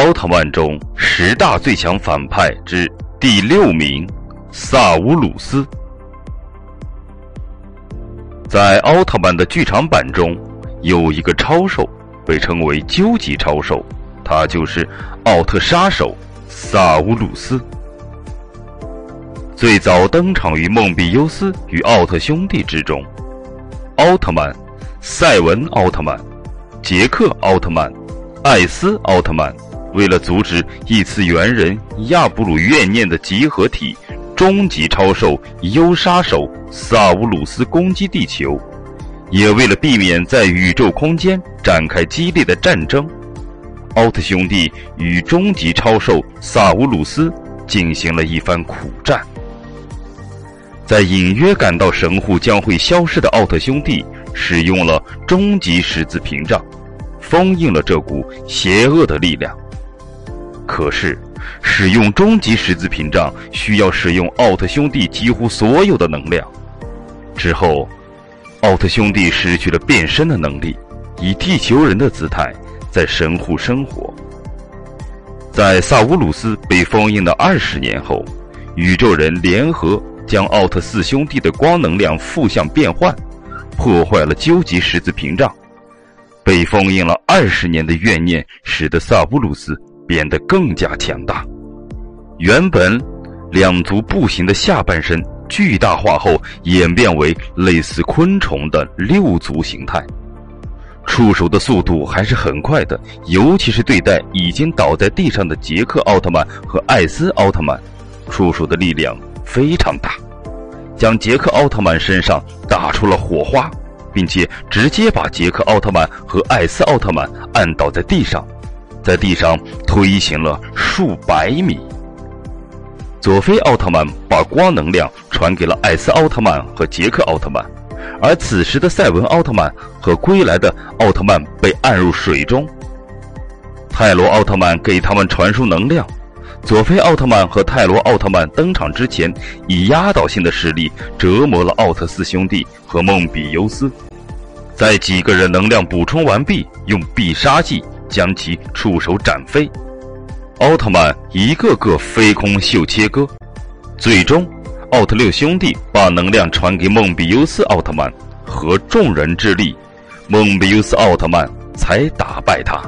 奥特曼中十大最强反派之第六名，萨乌鲁斯。在奥特曼的剧场版中，有一个超兽，被称为究极超兽，他就是奥特杀手萨乌鲁斯。最早登场于梦比优斯与奥特兄弟之中，奥特曼、赛文奥特曼、杰克奥特曼、艾斯奥特曼。为了阻止异次元人亚布鲁怨念的集合体终极超兽优杀手萨乌鲁斯攻击地球，也为了避免在宇宙空间展开激烈的战争，奥特兄弟与终极超兽萨乌鲁斯进行了一番苦战。在隐约感到神户将会消失的奥特兄弟，使用了终极十字屏障，封印了这股邪恶的力量。可是，使用终极十字屏障需要使用奥特兄弟几乎所有的能量。之后，奥特兄弟失去了变身的能力，以地球人的姿态在神户生活。在萨乌鲁斯被封印的二十年后，宇宙人联合将奥特四兄弟的光能量负向变换，破坏了究极十字屏障。被封印了二十年的怨念，使得萨乌鲁斯。变得更加强大。原本两足步行的下半身巨大化后，演变为类似昆虫的六足形态。触手的速度还是很快的，尤其是对待已经倒在地上的杰克奥特曼和艾斯奥特曼，触手的力量非常大，将杰克奥特曼身上打出了火花，并且直接把杰克奥特曼和艾斯奥特曼按倒在地上。在地上推行了数百米。佐菲奥特曼把光能量传给了艾斯奥特曼和杰克奥特曼，而此时的赛文奥特曼和归来的奥特曼被按入水中。泰罗奥特曼给他们传输能量。佐菲奥特曼和泰罗奥特曼登场之前，以压倒性的实力折磨了奥特四兄弟和梦比优斯。在几个人能量补充完毕，用必杀技。将其触手斩飞，奥特曼一个个飞空秀切割，最终，奥特六兄弟把能量传给梦比优斯奥特曼，和众人之力，梦比优斯奥特曼才打败他。